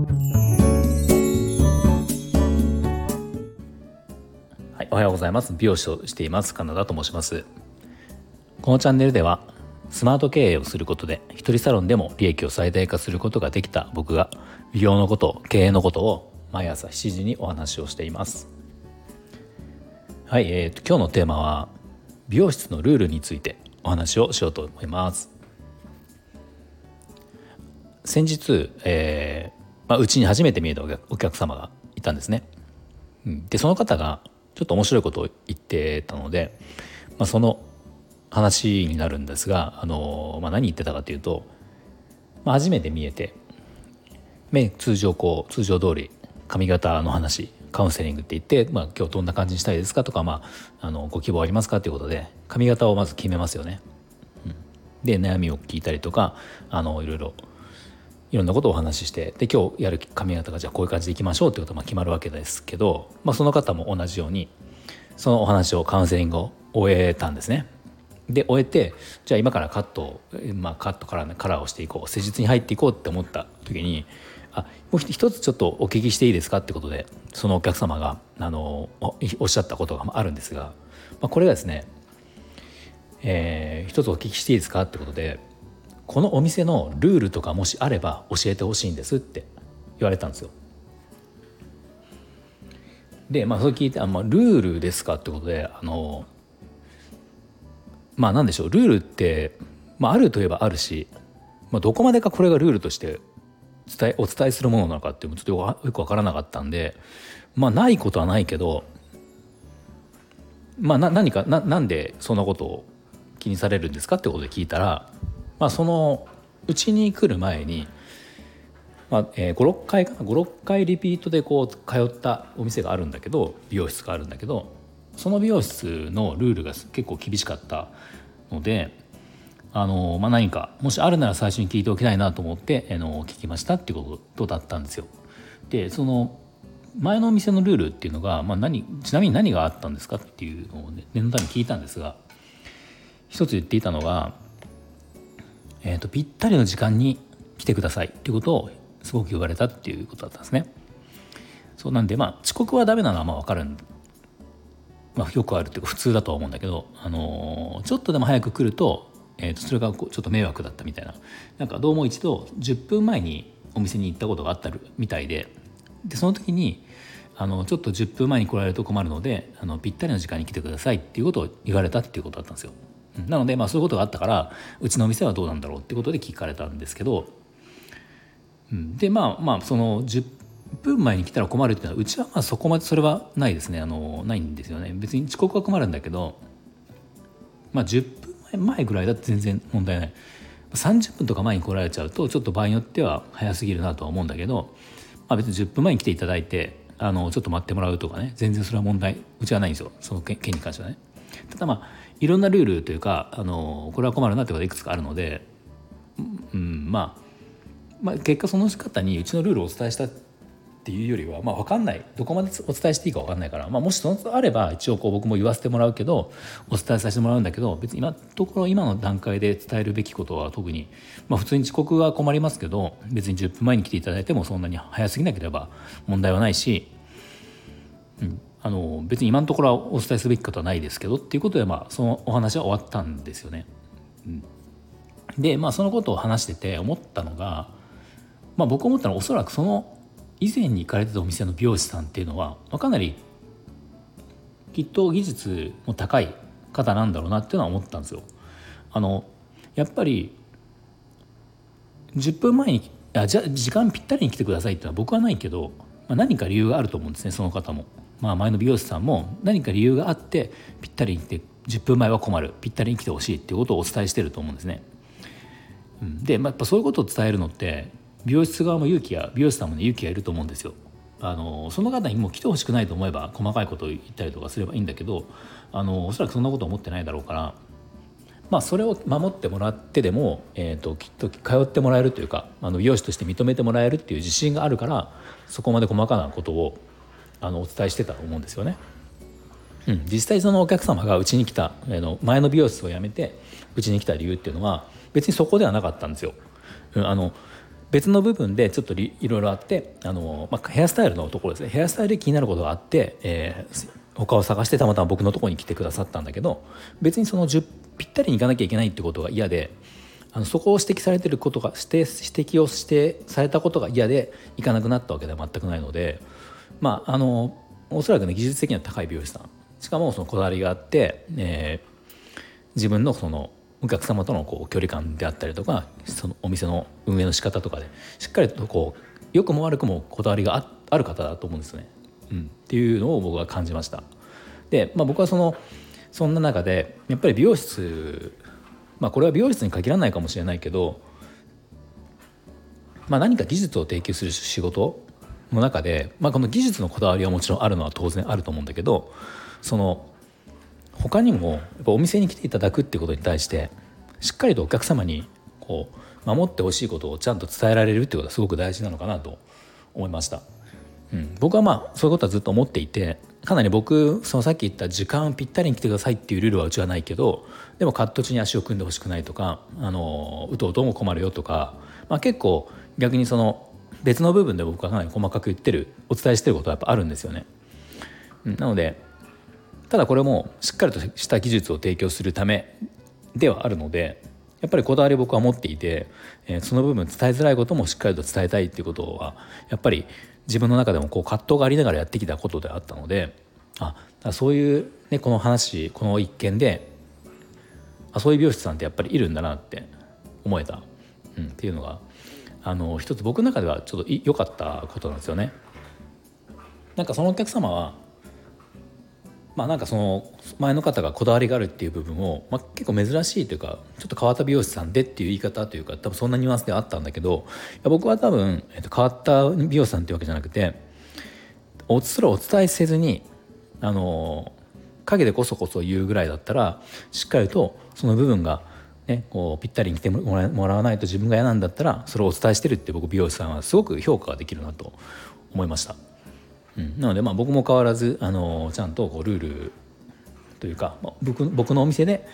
はい、おはようございます。美容師をしています。カナダと申します。このチャンネルではスマート経営をすることで一人サロンでも利益を最大化することができた僕が美容のこと経営のことを毎朝7時にお話をしています。はい、えーと、今日のテーマは美容室のルールについてお話をしようと思います。先日、えまあ、うちに初めて見えたお客様がいたんですね。でその方がちょっと面白いことを言ってたので、まあ、その話になるんですが、あのまあ、何言ってたかというと、まあ、初めて見えて目通常こう通常通り髪型の話カウンセリングって言って、まあ、今日どんな感じにしたいですかとか、まあ、あのご希望ありますかということで髪型をまず決めますよね。うん、で悩みを聞いたりとかあのいろいろいろんなことをお話ししてで今日やる髪型がじゃあこういう感じでいきましょうってことが決まるわけですけど、まあ、その方も同じようにそのお話をカウンセリングを終えたんですね。で終えてじゃあ今からカット、まあ、カットからカラーをしていこう施術に入っていこうって思った時にあもう一つちょっとお聞きしていいですかってことでそのお客様があのおっしゃったことがあるんですが、まあ、これがですね、えー、一つお聞きしていいですかってことでこのお店のルールとかもしあれば教えてほしいんですって言われたんですよ。でまあそれ聞いてあ、まあ、ルールですかってことであのまあ何でしょうルールって、まあ、あるといえばあるし、まあ、どこまでかこれがルールとして伝えお伝えするものなのかっていうのもちょっとよく分からなかったんでまあないことはないけどまあな何かななんでそんなことを気にされるんですかってことで聞いたら、まあ、そのうちに来る前に、まあえ、56回かな56回リピートでこう通ったお店があるんだけど美容室があるんだけどその美容室のルールが結構厳しかったのであの、まあ、何かもしあるなら最初に聞いておきたいなと思ってあの聞きましたっていうことだったんですよ。でその前のお店のルールっていうのが、まあ何、ちなみに何があったんですかっていうのを、ね、念のために聞いたんですが一つ言っていたのが、えーと、ぴったりの時間に来てくださいっていうことをすごく言われたっていうことだったんですね。そうなんでまあ遅刻はダメなのはまあ分かるまあ、よくあるっていうか普通だとは思うんだけど、あのー、ちょっとでも早く来ると,、えー、とそれがこうちょっと迷惑だったみたいななんかどうも一度10分前にお店に行ったことがあったみたいででその時にあのちょっと10分前に来られると困るのであのぴったりの時間に来てくださいっていうことを言われたっていうことだったんですよ。なのでまあそういうことがあったからうちのお店はどうなんだろうってことで聞かれたんですけど、うん、でまあまあその10分前に来たら困るっていうのはうちはまあそこまでそれはないですね。あのないんですよね。別に遅刻は困るんだけどまあ10分前ぐらいだと全然問題ない。30分とか前に来られちゃうとちょっと場合によっては早すぎるなとは思うんだけど、まあ、別に10分前に来ていただいてあのちょっと待ってもらうとかね全然それは問題うちはないんですよ。その件に関してはね。ただまあいろんなルールというかあのこれは困るなってことがいくつかあるので、うん、まあまあ、結果その方にうちのルールをお伝えしたっていうよりは、まあ、分かんない。どこまでお伝えしていいか分かんないから、まあ、もしそのあれば一応こう僕も言わせてもらうけどお伝えさせてもらうんだけど別に今のところ今の段階で伝えるべきことは特に、まあ、普通に遅刻は困りますけど別に10分前に来ていただいてもそんなに早すぎなければ問題はないし、うん、あの別に今のところはお伝えすべきことはないですけどっていうことで、まあ、そのお話は終わったんですよね。うん、でまあそのことを話してて思ったのが、まあ、僕思ったのはおそらくその以前に行かれてたお店の美容師さんっていうのはまあかなりきっと技術も高い方なんだろうなっていうのは思ったんですよ。あのやっぱり10分前にあじゃ時間ぴったりに来てくださいっていうのは僕はないけど、まあ、何か理由があると思うんですねその方も。まあ、前の美容師さんも何か理由があってぴったりに来て10分前は困るぴったりに来てほしいっていうことをお伝えしてると思うんですね。で、まあ、やっぱそういうことを伝えるのって美容室側も勇気や美容師さんもね勇気がいると思うんですよ。あのその方にもう来てほしくないと思えば細かいことを言ったりとかすればいいんだけどあのおそらくそんなこと思ってないだろうからまあそれを守ってもらってでも、えーと、きっと通ってもらえるというかあの美容師として認めてもらえるっていう自信があるからそこまで細かなことをあのお伝えしてたと思うんですよね。うん、実際そのお客様がうちに来たの前の美容室を辞めてうちに来た理由っていうのは別にそこではなかったんですよ。うん、あの別の部分でちょっといろいろあってあの、まあ、ヘアスタイルのところですねヘアスタイルで気になることがあって、えー、他を探してたまたま僕のとこに来てくださったんだけど別にその10ぴったりに行かなきゃいけないってことが嫌であのそこを指摘されてることが指指摘をしてされたことが嫌で行かなくなったわけでは全くないのでまああのおそらくね技術的には高い美容師さん。しかもそのこだわりがあって、えー、自分のそのお客様とのこう距離感であったりとかそのお店の運営の仕方とかでしっかりとこう良くも悪くもこだわりがある方だと思うんですね、うん、っていうのを僕は感じました。で、まあ、僕はそのそんな中でやっぱり美容室まあこれは美容室に限らないかもしれないけど、まあ、何か技術を提供する仕事の中で、まあ、この技術のこだわりはもちろんあるのは当然あると思うんだけどその他にもやっぱお店に来ていただくってことに対してしっかりとお客様にこう守ってほしいことをちゃんと伝えられるってことはすごく大事なのかなと思いました。うん、僕はまあそういうことはずっと思っていてかなり僕そのさっき言った時間ぴったりに来てくださいっていうルールはうちはないけどでもカット中に足を組んでほしくないとかあのうとうとも困るよとか、まあ、結構逆にその別の部分で僕はかなり細かく言ってるお伝えしてることはやっぱあるんですよね。なのでただこれもしっかりとした技術を提供するためではあるのでやっぱりこだわり僕は持っていて、その部分伝えづらいこともしっかりと伝えたいっていうことはやっぱり自分の中でもこう葛藤がありながらやってきたことであったのであそういう、ね、この話この一件であそういう美容師さんってやっぱりいるんだなって思えた、うん、っていうのがあの一つ僕の中ではちょっと良かったことなんですよね。なんかそのお客様はまあなんかその前の方がこだわりがあるっていう部分を、まあ、結構珍しいというかちょっと変わった美容師さんでっていう言い方というか多分そんなニュアンスではあったんだけど僕は多分、えっと、変わった美容師さんっていうわけじゃなくておそれをお伝えせずにあの陰でこそこそ言うぐらいだったらしっかりとその部分が、ね、こうぴったりに来てもらわないと自分が嫌なんだったらそれをお伝えしてるって僕美容師さんはすごく評価ができるなと思いました。うん、なのでまあ僕も変わらずあのちゃんとこうルールというか僕僕のお店で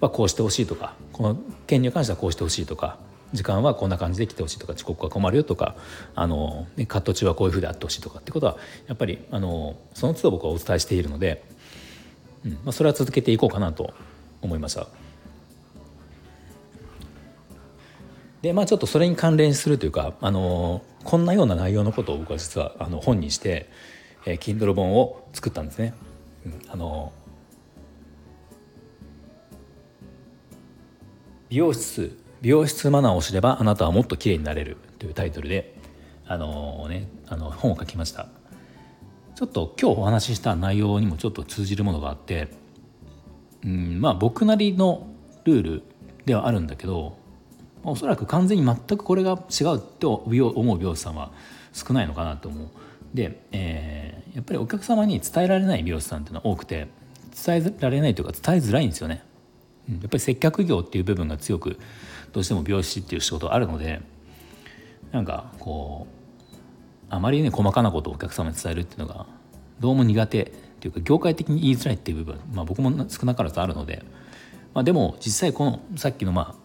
はこうしてほしいとかこの件に関してはこうしてほしいとか時間はこんな感じで来てほしいとか遅刻は困るよとかあの、ね、カット中はこういうふうであってほしいとかってことはやっぱりあのその都度僕はお伝えしているので、うんまあ、それは続けていこうかなと思いました。でまあちょっとそれに関連するというかあのこんなような内容のことを僕は実はあの本にして、えー、Kindle 本を作ったんですね。うん、あの美容室美容室マナーを知ればあなたはもっと綺麗になれるというタイトルであの、ね、あの本を書きましたちょっと今日お話しした内容にもちょっと通じるものがあってうんまあ僕なりのルールではあるんだけどおそらく完全に全くこれが違うと思う美容師さんは少ないのかなと思う。で、えー、やっぱりお客様に伝えられない美容師さんっていうのは多くて伝えられないというか伝えづらいんですよね。やっぱり接客業っていう部分が強くどうしても美容師っていう仕事あるのでなんかこうあまりね細かなことをお客様に伝えるっていうのがどうも苦手っていうか業界的に言いづらいっていう部分、まあ、僕も少なからずあるので、まあ、でも実際このさっきのまあ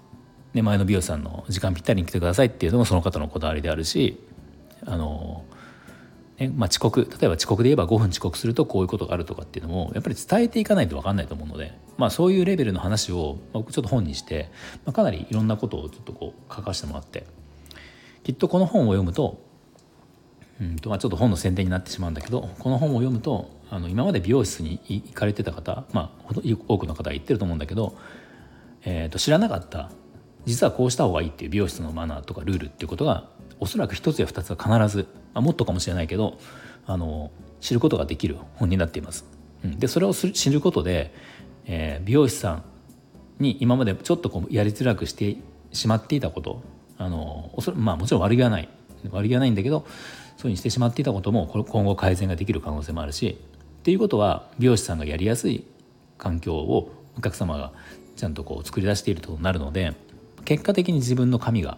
ね、前の美容師さんの時間ぴったりに来てくださいっていうのもその方のこだわりであるしあの、ねまあ、遅刻例えば遅刻で言えば5分遅刻するとこういうことがあるとかっていうのもやっぱり伝えていかないと分かんないと思うので、まあ、そういうレベルの話を僕ちょっと本にして、まあ、かなりいろんなことをちょっとこう書かせてもらってきっとこの本を読むとうんとまあ、ちょっと本の宣伝になってしまうんだけどこの本を読むとあの今まで美容室に行かれてた方、まあ、多くの方が言ってると思うんだけど、えー、と知らなかった実はこうした方がいいっていう美容室のマナーとかルールっていうことがおそらく一つや二つは必ず、まあ、もっとかもしれないけどあの知ることができる本になっています。うん、でそれを知ることで、えー、美容師さんに今までちょっとこうやりづらくしてしまっていたことあのおそまあもちろん悪気はない悪気はないんだけどそういうにしてしまっていたことも今後改善ができる可能性もあるしっていうことは美容師さんがやりやすい環境をお客様がちゃんとこう作り出しているとなるので結果的に自分の髪が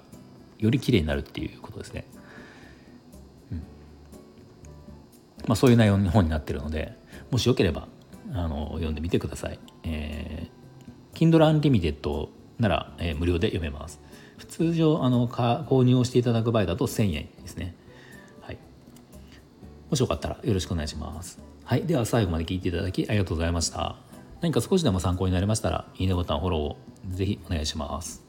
より綺麗になるっていうことですね。うん。まあ、そういう内容の本になってるのでもしよければあの読んでみてください。えー、Kindle Unlimited なら、えー、無料で読めます。普通常あの購入をしていただく場合だと1000円ですね。はい。もしよかったらよろしくお願いします。はい。では最後まで聞いていただきありがとうございました。何か少しでも参考になりましたらいいねボタンフォローをぜひお願いします。